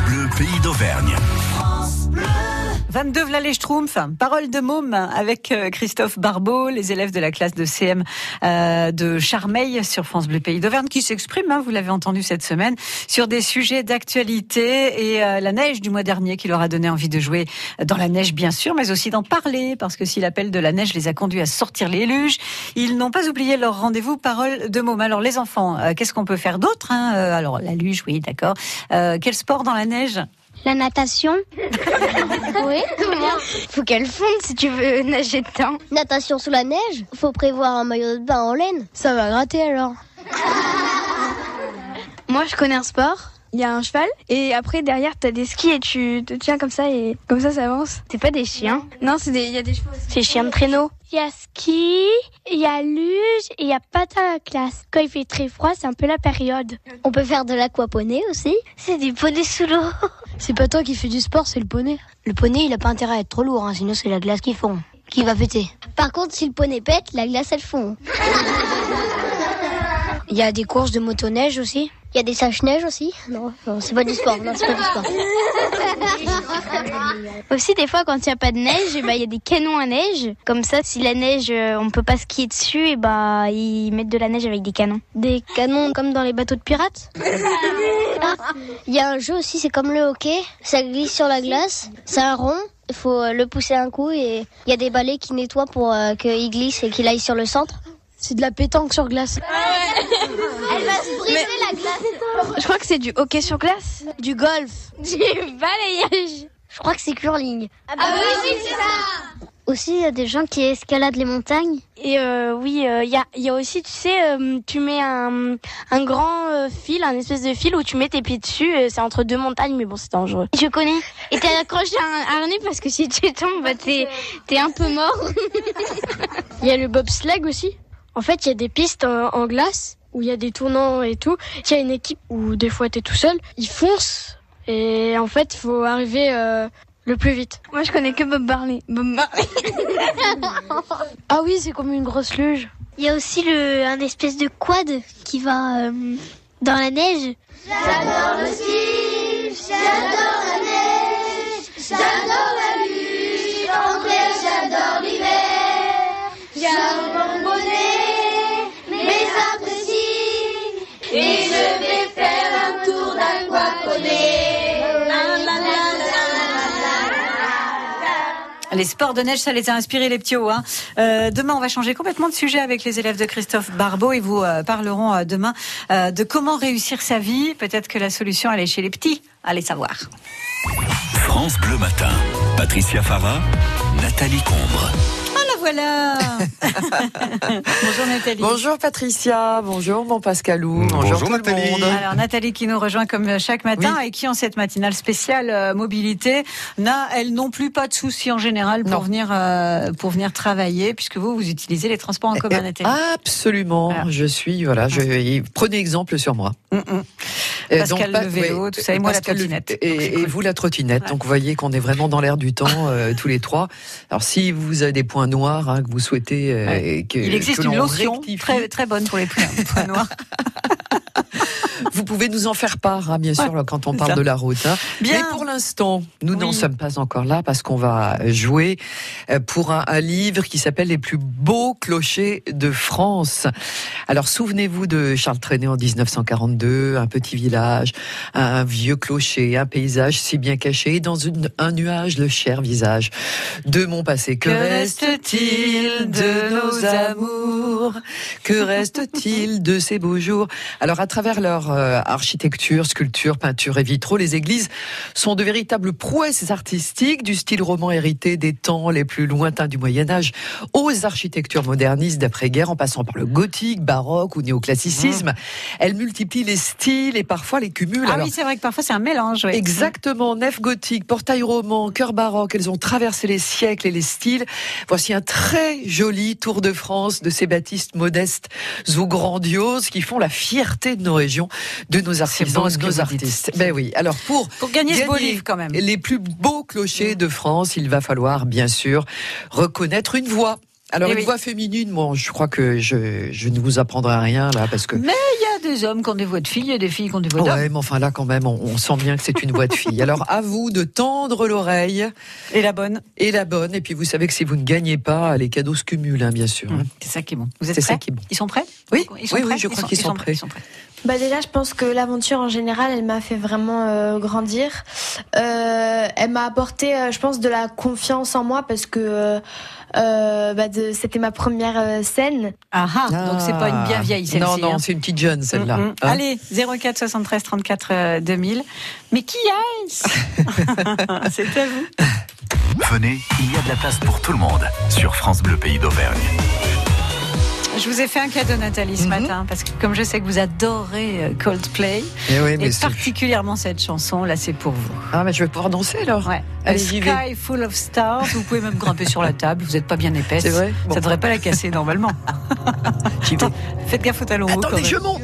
Bleu, pays d'Auvergne. 22 Vlalé Schtroumpf, parole de môme avec euh, Christophe Barbeau, les élèves de la classe de CM euh, de Charmeil sur France Bleu Pays d'Auvergne qui s'expriment, hein, vous l'avez entendu cette semaine, sur des sujets d'actualité et euh, la neige du mois dernier qui leur a donné envie de jouer dans la neige bien sûr, mais aussi d'en parler parce que si l'appel de la neige les a conduits à sortir les luges, ils n'ont pas oublié leur rendez-vous parole de môme. Alors les enfants, qu'est-ce qu'on peut faire d'autre hein Alors la luge, oui, d'accord. quel sport dans la neige? La natation Oui, comment Faut qu'elle fonde si tu veux nager dedans. Natation sous la neige Faut prévoir un maillot de bain en laine. Ça va gratter alors. Moi, je connais un sport il y a un cheval et après derrière t'as des skis et tu te tiens comme ça et comme ça ça avance. C'est pas des chiens Non, c'est des il y a des chevaux. C'est chiens de traîneau. Il y a ski, il y a luge et il y a patin à classe. Quand il fait très froid, c'est un peu la période. On peut faire de l'aquaponey aussi. C'est des poneys sous l'eau. C'est pas toi qui fais du sport, c'est le poney. Le poney, il a pas intérêt à être trop lourd, hein, sinon c'est la glace qui fond. Qui va péter. Par contre, si le poney pète, la glace elle fond. Il y a des courses de motoneige aussi Il y a des saches-neige aussi Non, c'est pas du sport. Non, c'est pas du sport. aussi, des fois, quand il n'y a pas de neige, eh ben, il y a des canons à neige. Comme ça, si la neige, euh, on peut pas skier dessus, et eh bah, ben, ils mettent de la neige avec des canons. Des canons comme dans les bateaux de pirates Il y a un jeu aussi, c'est comme le hockey. Ça glisse sur la glace. C'est un rond. Il faut euh, le pousser un coup et il y a des balais qui nettoient pour euh, qu'il glisse et qu'il aille sur le centre. C'est de la pétanque sur glace. Elle va se briser la glace. Je crois que c'est du hockey sur glace, du golf, du balayage. Je crois que c'est curling. Ah, bah oui, c'est ça. Aussi, il y a des gens qui escaladent les montagnes. Et euh, oui, euh, il y, a, y, a, aussi, tu sais, euh, tu mets un, un grand fil, un espèce de fil où tu mets tes pieds dessus. c'est entre deux montagnes, mais bon, c'est dangereux. Je connais. Et t'es accroché à un harnais parce que si tu tombes, bah, t'es es un peu mort. Il y a le bobsleigh aussi. En fait, il y a des pistes en, glace où il y a des tournants et tout. Il y a une équipe où des fois t'es tout seul, ils foncent et en fait, il faut arriver euh, le plus vite. Moi, je connais que Bob Marley. Bob Marley. ah oui, c'est comme une grosse luge. Il y a aussi le, un espèce de quad qui va euh, dans la neige. J'adore le ski, j'adore la neige, j'adore la luge, en j'adore l'hiver, j'adore Les sports de neige, ça les a inspirés les petits hauts. Hein. Euh, demain, on va changer complètement de sujet avec les élèves de Christophe Barbeau et vous euh, parlerons euh, demain euh, de comment réussir sa vie. Peut-être que la solution, elle est chez les petits. Allez savoir. France Bleu Matin. Patricia Farah, Nathalie Combre voilà. bonjour Nathalie. Bonjour Patricia. Bonjour mon Pascalou. Bonjour, Nathalie. Alors Nathalie qui nous rejoint comme chaque matin et qui en cette matinale spéciale euh, mobilité n'a elle non plus pas de soucis en général pour venir euh, pour venir travailler puisque vous vous utilisez les transports en commun Nathalie. Absolument. Je suis voilà. Je, prenez exemple sur moi. Mm, mm. Pascal le vélo, tout ça, et moi la trottinette. Et, vous la trottinette. Donc vous voyez qu'on est vraiment dans l'air du temps euh, tous les trois. Alors si vous avez des points noirs Hein, que vous souhaitez. Euh, que, Il existe une lotion très, très bonne pour les points noirs. Vous pouvez nous en faire part, hein, bien sûr, quand on parle de la route. Hein. Bien. Mais pour l'instant, nous n'en sommes pas encore là parce qu'on va jouer euh, pour un, livre qui s'appelle Les plus beaux clochers de France. Alors souvenez-vous de Charles Trenet en 1942, un petit village, un vieux clocher, un paysage si bien caché, dans un nuage le cher visage de mon passé. Que, reste-t-il de nos amours? Que reste-t-il de ces beaux jours? Alors à travers leur euh, architecture, sculpture, peinture et vitraux, les églises sont de véritables prouesses artistiques du style roman hérité des temps les plus lointains du Moyen Âge aux architectures modernistes d'après-guerre en passant par le gothique, baroque ou néoclassicisme. Mmh. Elles multiplient les styles et parfois les cumulent. Ah oui, c'est vrai que parfois c'est un mélange. Exactement, nef gothique, portail roman, cœur baroque, elles ont traversé les siècles et les styles. Voici un très joli tour de France de ces baptistes modestes ou grandioses qui font la fierté de nos régions de nos artisans, de nos artistes. Ben oui. Alors pour, pour gagner, ce beau livre quand même, les plus beaux clochers de France, il va falloir bien sûr reconnaître une voix. Alors eh une voix féminine, moi, je crois que je, je ne vous apprendrai rien là parce que. Mais il y a des hommes qui ont des voix de filles et des filles qui ont des voix d'hommes. Ouais, mais enfin là, quand même, on, sent bien que c'est une voix de fille. Alors, à vous de tendre l'oreille. Et la bonne. Et la bonne. Et puis, vous savez que si vous ne gagnez pas, les cadeaux se cumulent, hein, bien sûr. Hein. C'est ça qui est bon. Vous êtes prêts ça qui est bon. Ils sont prêts Oui, ils sont prêts je crois qu'ils sont, prêts. Bah déjà, je pense que l'aventure en général, elle m'a fait vraiment euh, grandir. Euh, elle m'a apporté, euh, je pense, de la confiance en moi parce que euh, bah c'était ma première scène. Ah, ah, donc c'est pas une bien vieille celle-ci. Non, non, hein. c'est une petite jeune celle-là. Mm, mm. Hein Allez, 04 73 34 2000. Mais qui est-ce C'est à vous. Venez, il y a de la place pour tout le monde sur France Bleu Pays d'Auvergne. Je vous ai fait un cadeau, Nathalie, ce mhm. matin, parce que comme je sais que vous adorez euh, Coldplay, eh et, particulièrement cette chanson, là, c'est pour vous. Ah, mais je vais pouvoir danser alors. Ouais. A Sky Full of Stars. Vous pouvez même grimper sur la table. Vous n'êtes pas bien épaisse. C'est vrai. Ça devrait pas la casser normalement. Faites gaffe au talon haut. Attendez, je monte.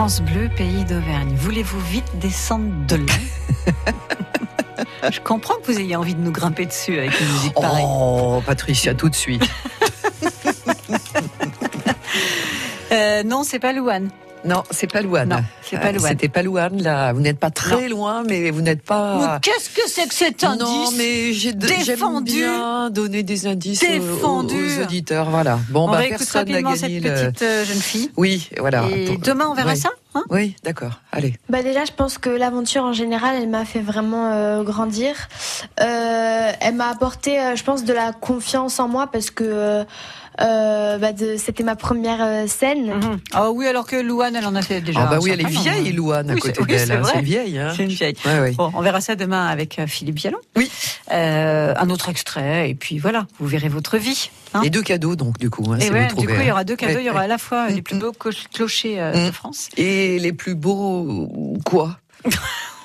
France Bleu, pays d'Auvergne. Voulez-vous vite descendre de là Je comprends que vous ayez envie de nous grimper dessus avec une musique pareille. Oh, Patricia, tout de suite. Euh, non, c'est pas Louane. Non, c'est pas Louane. Non, c'est pas Louane. C'était pas Louane, là. Vous n'êtes pas très loin, mais vous n'êtes pas. Qu'est-ce que c'est que cet indice Non, mais j'ai j'aime bien donner des indices aux, aux, auditeurs. Voilà. Bon, on bah, personne n'a gagné cette petite euh, jeune fille. Oui, voilà. Et demain, on verra ça Hein oui, d'accord. Allez. Bah déjà, je pense que l'aventure en général, elle m'a fait vraiment euh, grandir. Euh, elle m'a apporté, euh, je pense, de la confiance en moi parce que euh, bah c'était ma première euh, scène. Mhm. Ah oui, alors que Louane, elle en a fait déjà. Ah bah oui, elle est vieille, Louane, à côté d'elle. Hein, c'est vieille. Hein. C'est une vieille. Bon, on verra ça demain avec euh, Philippe Bialon. Oui. un autre extrait, et puis voilà, vous verrez votre vie. Hein. et deux cadeaux, donc, du coup. Hein, et ouais, du coup, il y aura deux cadeaux. Il y aura à la fois les plus beaux clochers de mm. France. Et les plus beaux quoi?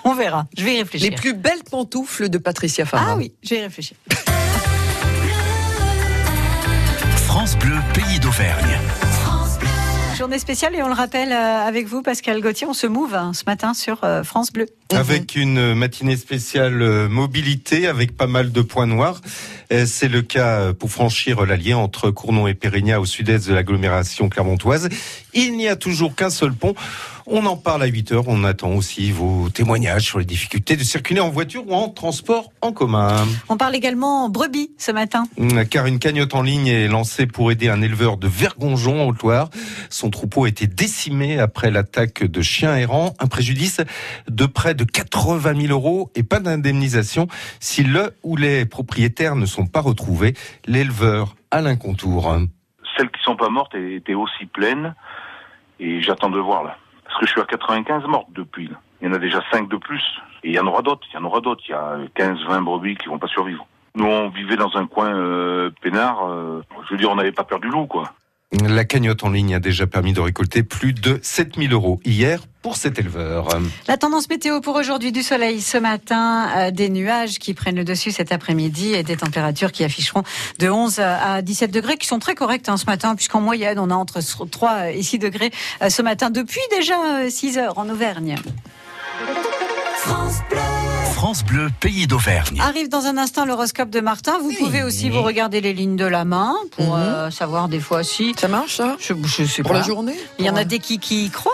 On verra. Je vais y réfléchir. Les plus belles pantoufles de Patricia Farah. Ah oui, je vais y réfléchir. France Bleu, pays d'Auvergne. Journée spéciale et on le rappelle euh, avec vous, Pascal Gauthier, on se move hein, ce matin sur euh, France Bleu. Avec une matinée spéciale euh, mobilité avec pas mal de points noirs. C'est le cas pour franchir l'allié entre Cournon et Pérignat au sud-est de l'agglomération clermontoise. Il n'y a toujours qu'un seul pont. On en parle à 8 heures. On attend aussi vos témoignages sur les difficultés de circuler en voiture ou en transport en commun. On parle également brebis ce matin. Car une cagnotte en ligne est lancée pour aider un éleveur de Vergonjon en Haute-Loire. Son troupeau a été décimé après l'attaque de chiens errants. Un préjudice de près de 80 000 euros et pas d'indemnisation si le ou les propriétaires ne sont pas retrouvés. L'éleveur Alain Contour. Celles qui sont pas mortes étaient aussi pleines et j'attends de voir là. Parce que je suis à 95 mortes depuis. Il y en a déjà 5 de plus. Et il y en aura d'autres. Il y en aura d'autres. Il y a 15, 20 brebis qui vont pas survivre. Nous, on vivait dans un coin euh, peinard. Euh, je veux dire, on n'avait pas peur du loup, quoi. La cagnotte en ligne a déjà permis de récolter plus de 7000 euros hier pour cet éleveur. La tendance météo pour aujourd'hui, du soleil ce matin, euh, des nuages qui prennent le dessus cet après-midi et des températures qui afficheront de 11 à 17 degrés qui sont très correctes hein, ce matin puisqu'en moyenne on a entre 3 et 6 degrés euh, ce matin depuis déjà 6 euh, heures en Auvergne. France France Bleu, pays d'Auvergne. Arrive dans un instant l'horoscope de Martin. Vous pouvez aussi vous regarder les lignes de la main pour mhm. euh, savoir des fois si. Ça marche, ça? Je, sais Pour la journée? Il y en a des qui, qui y croient.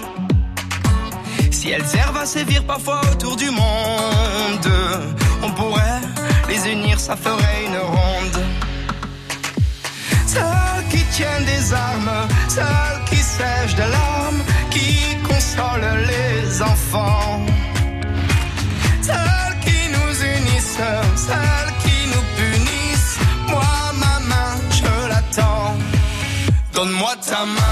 Si elles servent à sévir parfois autour du monde, on pourrait les unir, ça ferait une ronde. Celles qui tiennent des armes, celles qui sèchent de larmes, qui consolent les enfants. Celles qui nous unissent, celles qui nous punissent. Moi, ma main, je l'attends. Donne-moi ta main,